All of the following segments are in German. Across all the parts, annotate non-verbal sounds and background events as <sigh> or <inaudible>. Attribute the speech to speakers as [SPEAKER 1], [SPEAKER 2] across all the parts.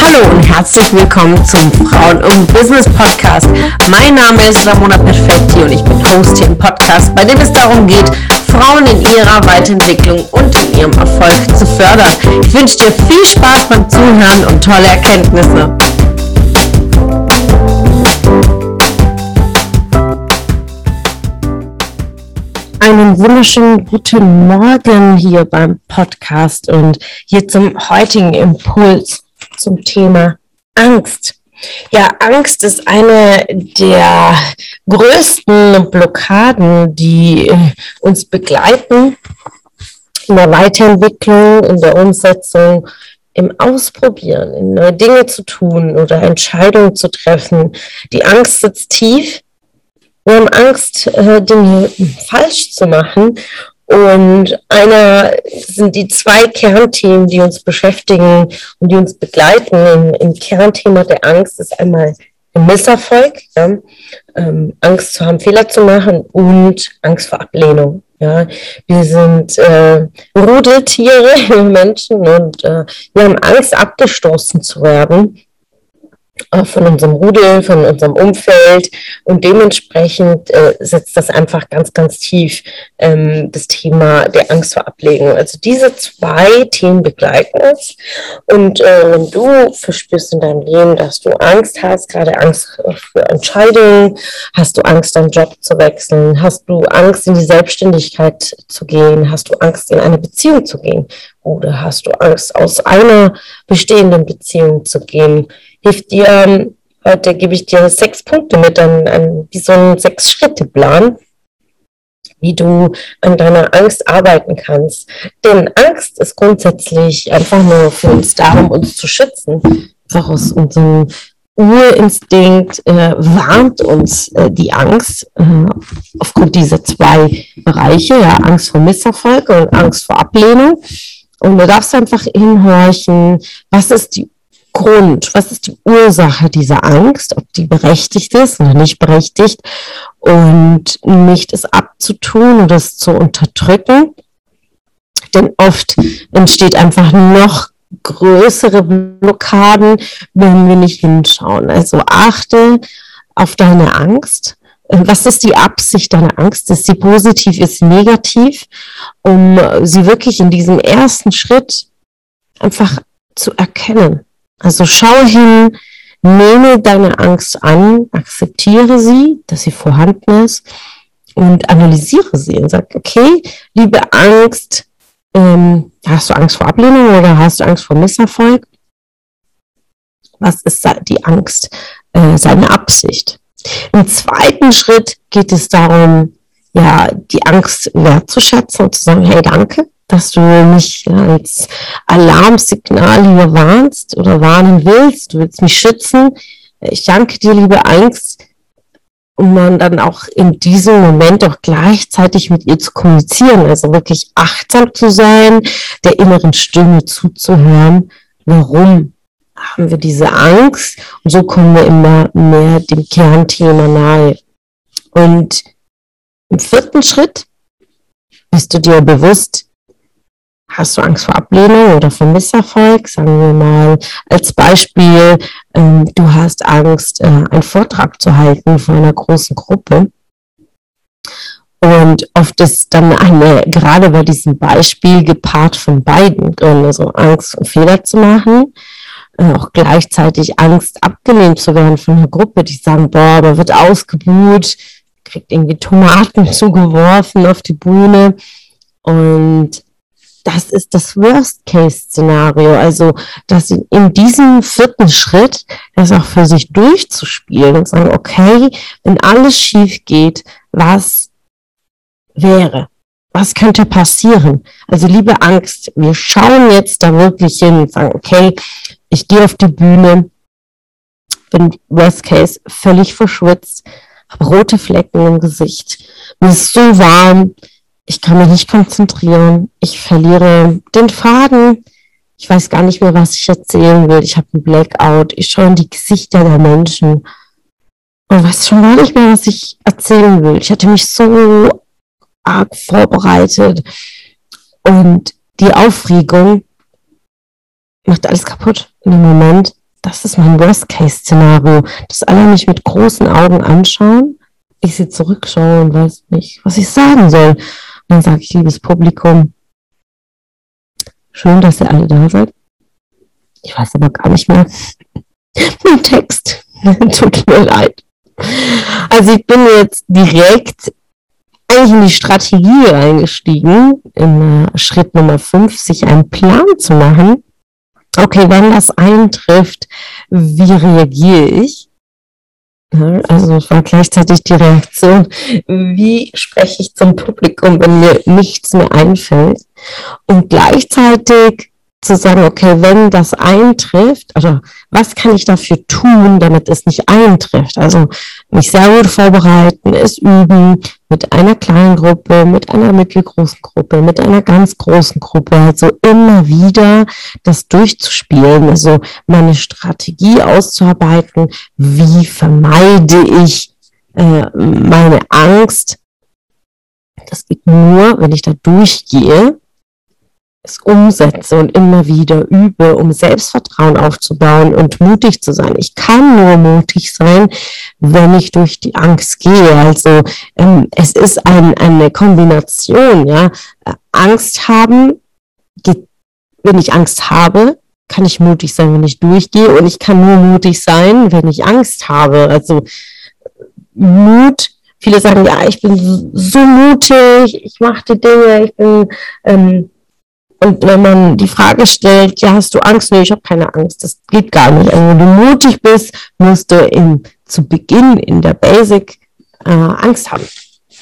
[SPEAKER 1] Hallo und herzlich willkommen zum Frauen und Business Podcast. Mein Name ist Ramona Perfetti und ich bin Host hier im Podcast, bei dem es darum geht, Frauen in ihrer Weiterentwicklung und in ihrem Erfolg zu fördern. Ich wünsche dir viel Spaß beim Zuhören und tolle Erkenntnisse. Einen wunderschönen guten Morgen hier beim Podcast und hier zum heutigen Impuls zum Thema Angst. Ja, Angst ist eine der größten Blockaden, die äh, uns begleiten in der Weiterentwicklung, in der Umsetzung, im Ausprobieren, in neue Dinge zu tun oder Entscheidungen zu treffen. Die Angst sitzt tief. Wir haben Angst, äh, Dinge falsch zu machen und einer sind die zwei Kernthemen, die uns beschäftigen und die uns begleiten. Im, im Kernthema der Angst ist einmal der Misserfolg, ja, ähm, Angst zu haben, Fehler zu machen und Angst vor Ablehnung. Ja, wir sind äh, Rudeltiere, <laughs> Menschen, und äh, wir haben Angst, abgestoßen zu werden von unserem Rudel, von unserem Umfeld. Und dementsprechend äh, setzt das einfach ganz, ganz tief ähm, das Thema der Angst vor Ablegung. Also diese zwei Themen begleiten uns. Und äh, wenn du verspürst in deinem Leben, dass du Angst hast, gerade Angst für Entscheidungen, hast du Angst, deinen Job zu wechseln, hast du Angst, in die Selbstständigkeit zu gehen, hast du Angst, in eine Beziehung zu gehen oder hast du Angst, aus einer bestehenden Beziehung zu gehen, hilft dir, ähm, heute gebe ich dir sechs Punkte mit, an, an, wie so ein Sechs-Schritte-Plan, wie du an deiner Angst arbeiten kannst. Denn Angst ist grundsätzlich einfach nur für uns da, um uns zu schützen. Einfach aus unserem Urinstinkt äh, warnt uns äh, die Angst äh, aufgrund dieser zwei Bereiche, ja, Angst vor Misserfolg und Angst vor Ablehnung. Und du darfst einfach hinhorchen, was ist die Grund? Was ist die Ursache dieser Angst? Ob die berechtigt ist oder nicht berechtigt? Und nicht es abzutun oder es zu unterdrücken. Denn oft entsteht einfach noch größere Blockaden, wenn wir nicht hinschauen. Also achte auf deine Angst. Was ist die Absicht deiner Angst? Ist sie positiv, ist sie negativ? Um sie wirklich in diesem ersten Schritt einfach zu erkennen. Also schau hin, nehme deine Angst an, akzeptiere sie, dass sie vorhanden ist und analysiere sie und sag, okay, liebe Angst, ähm, hast du Angst vor Ablehnung oder hast du Angst vor Misserfolg? Was ist die Angst, äh, seine Absicht? Im zweiten Schritt geht es darum, ja, die Angst wertzuschätzen und zu sagen, hey, danke, dass du mich als Alarmsignal hier warnst oder warnen willst. Du willst mich schützen. Ich danke dir, liebe Angst. Und man dann auch in diesem Moment auch gleichzeitig mit ihr zu kommunizieren, also wirklich achtsam zu sein, der inneren Stimme zuzuhören. Warum haben wir diese Angst? Und so kommen wir immer mehr dem Kernthema nahe. Und im vierten Schritt bist du dir bewusst, Hast du Angst vor Ablehnung oder vor Misserfolg? Sagen wir mal als Beispiel, ähm, du hast Angst, äh, einen Vortrag zu halten vor einer großen Gruppe. Und oft ist dann eine, gerade bei diesem Beispiel gepaart von beiden also Angst, Fehler zu machen, auch gleichzeitig Angst, abgelehnt zu werden von einer Gruppe, die sagen, boah, man wird ausgebuht, kriegt irgendwie Tomaten <laughs> zugeworfen auf die Bühne und das ist das Worst-Case-Szenario. Also, dass in, in diesem vierten Schritt das auch für sich durchzuspielen und sagen, okay, wenn alles schief geht, was wäre? Was könnte passieren? Also, liebe Angst, wir schauen jetzt da wirklich hin und sagen, okay, ich gehe auf die Bühne, bin Worst Case völlig verschwitzt, habe rote Flecken im Gesicht, mir ist so warm, ich kann mich nicht konzentrieren, ich verliere den Faden, ich weiß gar nicht mehr, was ich erzählen will, ich habe einen Blackout, ich schaue in die Gesichter der Menschen. Und weiß schon gar nicht mehr, was ich erzählen will. Ich hatte mich so arg vorbereitet. Und die Aufregung macht alles kaputt in dem Moment. Das ist mein Worst-Case-Szenario, dass alle mich mit großen Augen anschauen, ich sie zurückschaue und weiß nicht, was ich sagen soll. Und dann sage ich, liebes Publikum, schön, dass ihr alle da seid. Ich weiß aber gar nicht mehr <laughs> den Text. <laughs> Tut mir leid. Also ich bin jetzt direkt eigentlich in die Strategie eingestiegen, in äh, Schritt Nummer 5, sich einen Plan zu machen. Okay, wenn das eintrifft, wie reagiere ich? Also es war gleichzeitig die Reaktion, wie spreche ich zum Publikum, wenn mir nichts mehr einfällt? Und gleichzeitig zu sagen, okay, wenn das eintrifft, also was kann ich dafür tun, damit es nicht eintrifft? Also mich sehr gut vorbereiten, es üben mit einer kleinen Gruppe, mit einer mittelgroßen Gruppe, mit einer ganz großen Gruppe, also immer wieder das durchzuspielen, also meine Strategie auszuarbeiten, wie vermeide ich äh, meine Angst. Das geht nur, wenn ich da durchgehe es umsetze und immer wieder übe, um Selbstvertrauen aufzubauen und mutig zu sein. Ich kann nur mutig sein, wenn ich durch die Angst gehe. Also ähm, es ist ein, eine Kombination, ja. Angst haben, wenn ich Angst habe, kann ich mutig sein, wenn ich durchgehe und ich kann nur mutig sein, wenn ich Angst habe. Also Mut Viele sagen, ja, ich bin so mutig, ich mache die Dinge, ich bin ähm, und wenn man die Frage stellt, ja, hast du Angst? Nee, ich habe keine Angst. Das geht gar nicht. Also, wenn du mutig bist, musst du in, zu Beginn in der Basic äh, Angst haben.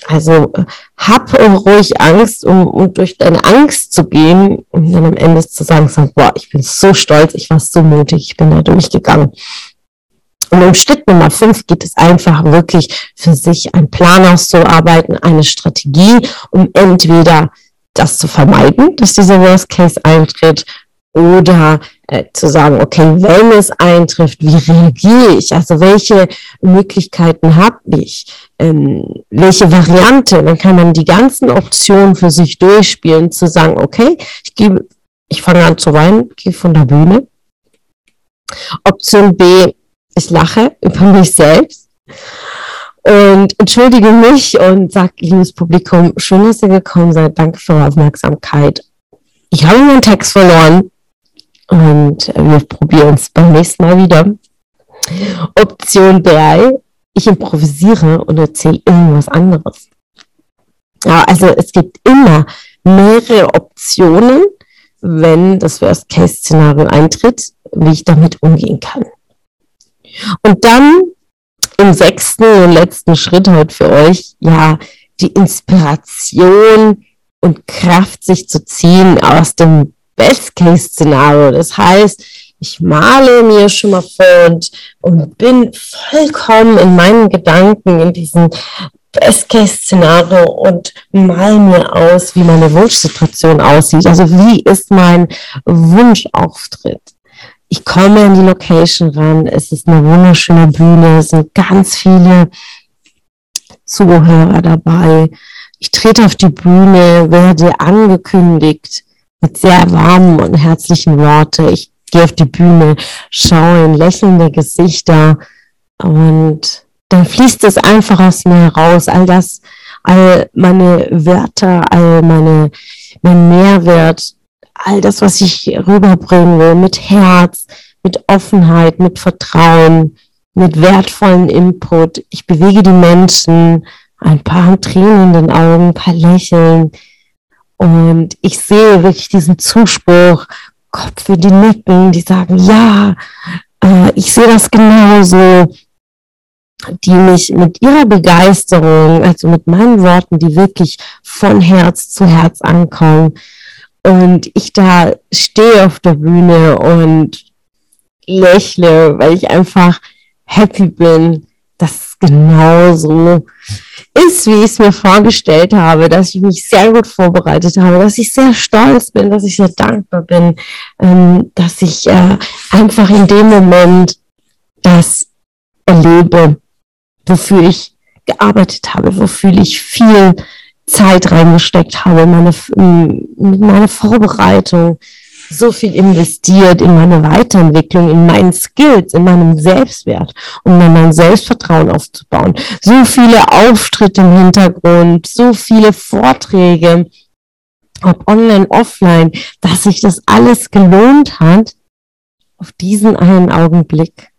[SPEAKER 1] Also hab ruhig Angst, um, um durch deine Angst zu gehen und dann am Ende zu sagen, boah, ich bin so stolz, ich war so mutig, ich bin da durchgegangen. Und im Schritt Nummer fünf geht es einfach wirklich für sich einen Plan auszuarbeiten, eine Strategie, um entweder das zu vermeiden, dass dieser Worst Case eintritt oder äh, zu sagen, okay, wenn es eintrifft, wie reagiere ich? Also welche Möglichkeiten habe ich? Ähm, welche Variante? Dann kann man die ganzen Optionen für sich durchspielen, zu sagen, okay, ich gebe, ich fange an zu weinen, gehe von der Bühne. Option B, ich lache über mich selbst und entschuldige mich und sage, liebes Publikum, schön, dass ihr gekommen seid. Danke für eure Aufmerksamkeit. Ich habe meinen Text verloren und wir probieren es beim nächsten Mal wieder. Option 3, ich improvisiere und erzähle irgendwas anderes. Ja, also es gibt immer mehrere Optionen, wenn das Worst-Case-Szenario eintritt, wie ich damit umgehen kann. Und dann im sechsten und letzten Schritt heute für euch, ja, die Inspiration und Kraft sich zu ziehen aus dem Best-Case-Szenario. Das heißt, ich male mir schon mal vor und, und bin vollkommen in meinen Gedanken in diesem Best-Case-Szenario und mal mir aus, wie meine Wunschsituation aussieht. Also wie ist mein Wunschauftritt? Ich komme in die Location ran, es ist eine wunderschöne Bühne, es sind ganz viele Zuhörer dabei. Ich trete auf die Bühne, werde angekündigt mit sehr warmen und herzlichen Worten. Ich gehe auf die Bühne, schaue in lächelnde Gesichter und dann fließt es einfach aus mir heraus. All das, all meine Wörter, all meine, mein Mehrwert, all das, was ich rüberbringen will, mit Herz, mit Offenheit, mit Vertrauen, mit wertvollen Input. Ich bewege die Menschen, ein paar Tränen in den Augen, ein paar Lächeln. Und ich sehe wirklich diesen Zuspruch, Kopf für die Nicken, die sagen, ja, äh, ich sehe das genauso, die mich mit ihrer Begeisterung, also mit meinen Worten, die wirklich von Herz zu Herz ankommen, und ich da stehe auf der Bühne und lächle, weil ich einfach happy bin, dass es genau so ist, wie ich es mir vorgestellt habe, dass ich mich sehr gut vorbereitet habe, dass ich sehr stolz bin, dass ich sehr dankbar bin, ähm, dass ich äh, einfach in dem Moment das erlebe, wofür ich gearbeitet habe, wofür ich viel Zeit reingesteckt habe, meine, meine Vorbereitung, so viel investiert in meine Weiterentwicklung, in meinen Skills, in meinem Selbstwert, um dann mein Selbstvertrauen aufzubauen. So viele Auftritte im Hintergrund, so viele Vorträge, ob online, offline, dass sich das alles gelohnt hat, auf diesen einen Augenblick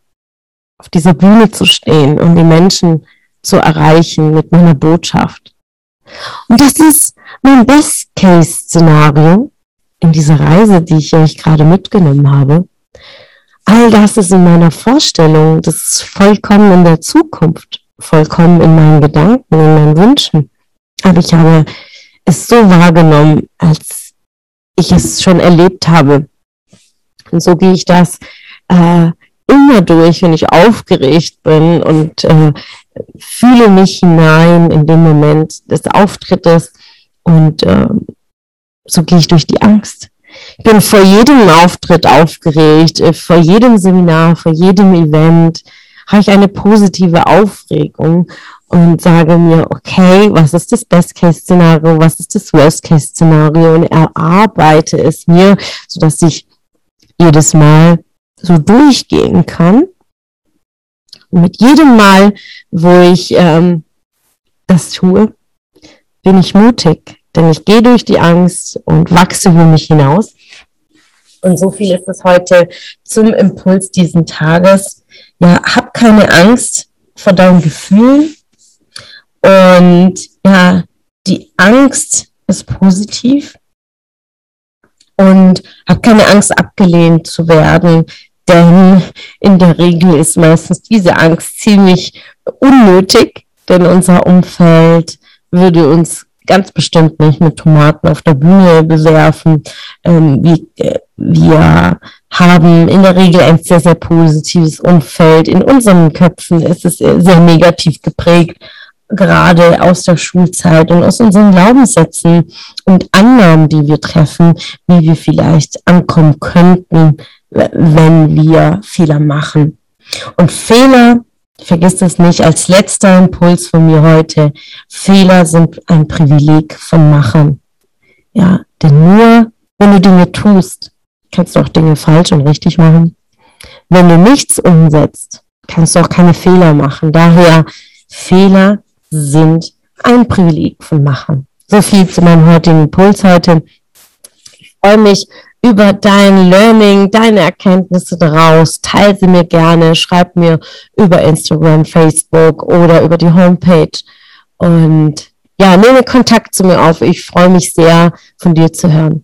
[SPEAKER 1] auf dieser Bühne zu stehen und die Menschen zu erreichen mit meiner Botschaft. Und das ist mein Best-Case-Szenario in dieser Reise, die ich euch gerade mitgenommen habe. All das ist in meiner Vorstellung, das ist vollkommen in der Zukunft, vollkommen in meinen Gedanken, in meinen Wünschen. Aber ich habe es so wahrgenommen, als ich es schon erlebt habe. Und so gehe ich das äh, immer durch, wenn ich aufgeregt bin und äh, fühle mich hinein in den Moment des Auftrittes und äh, so gehe ich durch die Angst. Ich bin vor jedem Auftritt aufgeregt, äh, vor jedem Seminar, vor jedem Event habe ich eine positive Aufregung und sage mir, okay, was ist das Best-Case-Szenario, was ist das Worst-Case-Szenario und erarbeite es mir, sodass ich jedes Mal so durchgehen kann. Und mit jedem Mal, wo ich ähm, das tue, bin ich mutig, denn ich gehe durch die Angst und wachse über mich hinaus. Und so viel ist es heute zum Impuls diesen Tages. Ja, hab keine Angst vor deinen Gefühlen. Und ja, die Angst ist positiv. Und hab keine Angst, abgelehnt zu werden. Denn in der Regel ist meistens diese Angst ziemlich unnötig, denn unser Umfeld würde uns ganz bestimmt nicht mit Tomaten auf der Bühne bewerfen. Ähm, wir, äh, wir haben in der Regel ein sehr, sehr positives Umfeld. In unseren Köpfen ist es sehr negativ geprägt, gerade aus der Schulzeit und aus unseren Glaubenssätzen und Annahmen, die wir treffen, wie wir vielleicht ankommen könnten, wenn wir Fehler machen. Und Fehler, vergiss das nicht, als letzter Impuls von mir heute, Fehler sind ein Privileg von Machern. Ja, denn nur wenn du Dinge tust, kannst du auch Dinge falsch und richtig machen. Wenn du nichts umsetzt, kannst du auch keine Fehler machen. Daher, Fehler sind ein Privileg von Machern. So viel zu meinem heutigen Impuls heute. Ich freue mich über dein Learning, deine Erkenntnisse daraus. Teile sie mir gerne, schreib mir über Instagram, Facebook oder über die Homepage. Und ja, nehme Kontakt zu mir auf. Ich freue mich sehr, von dir zu hören.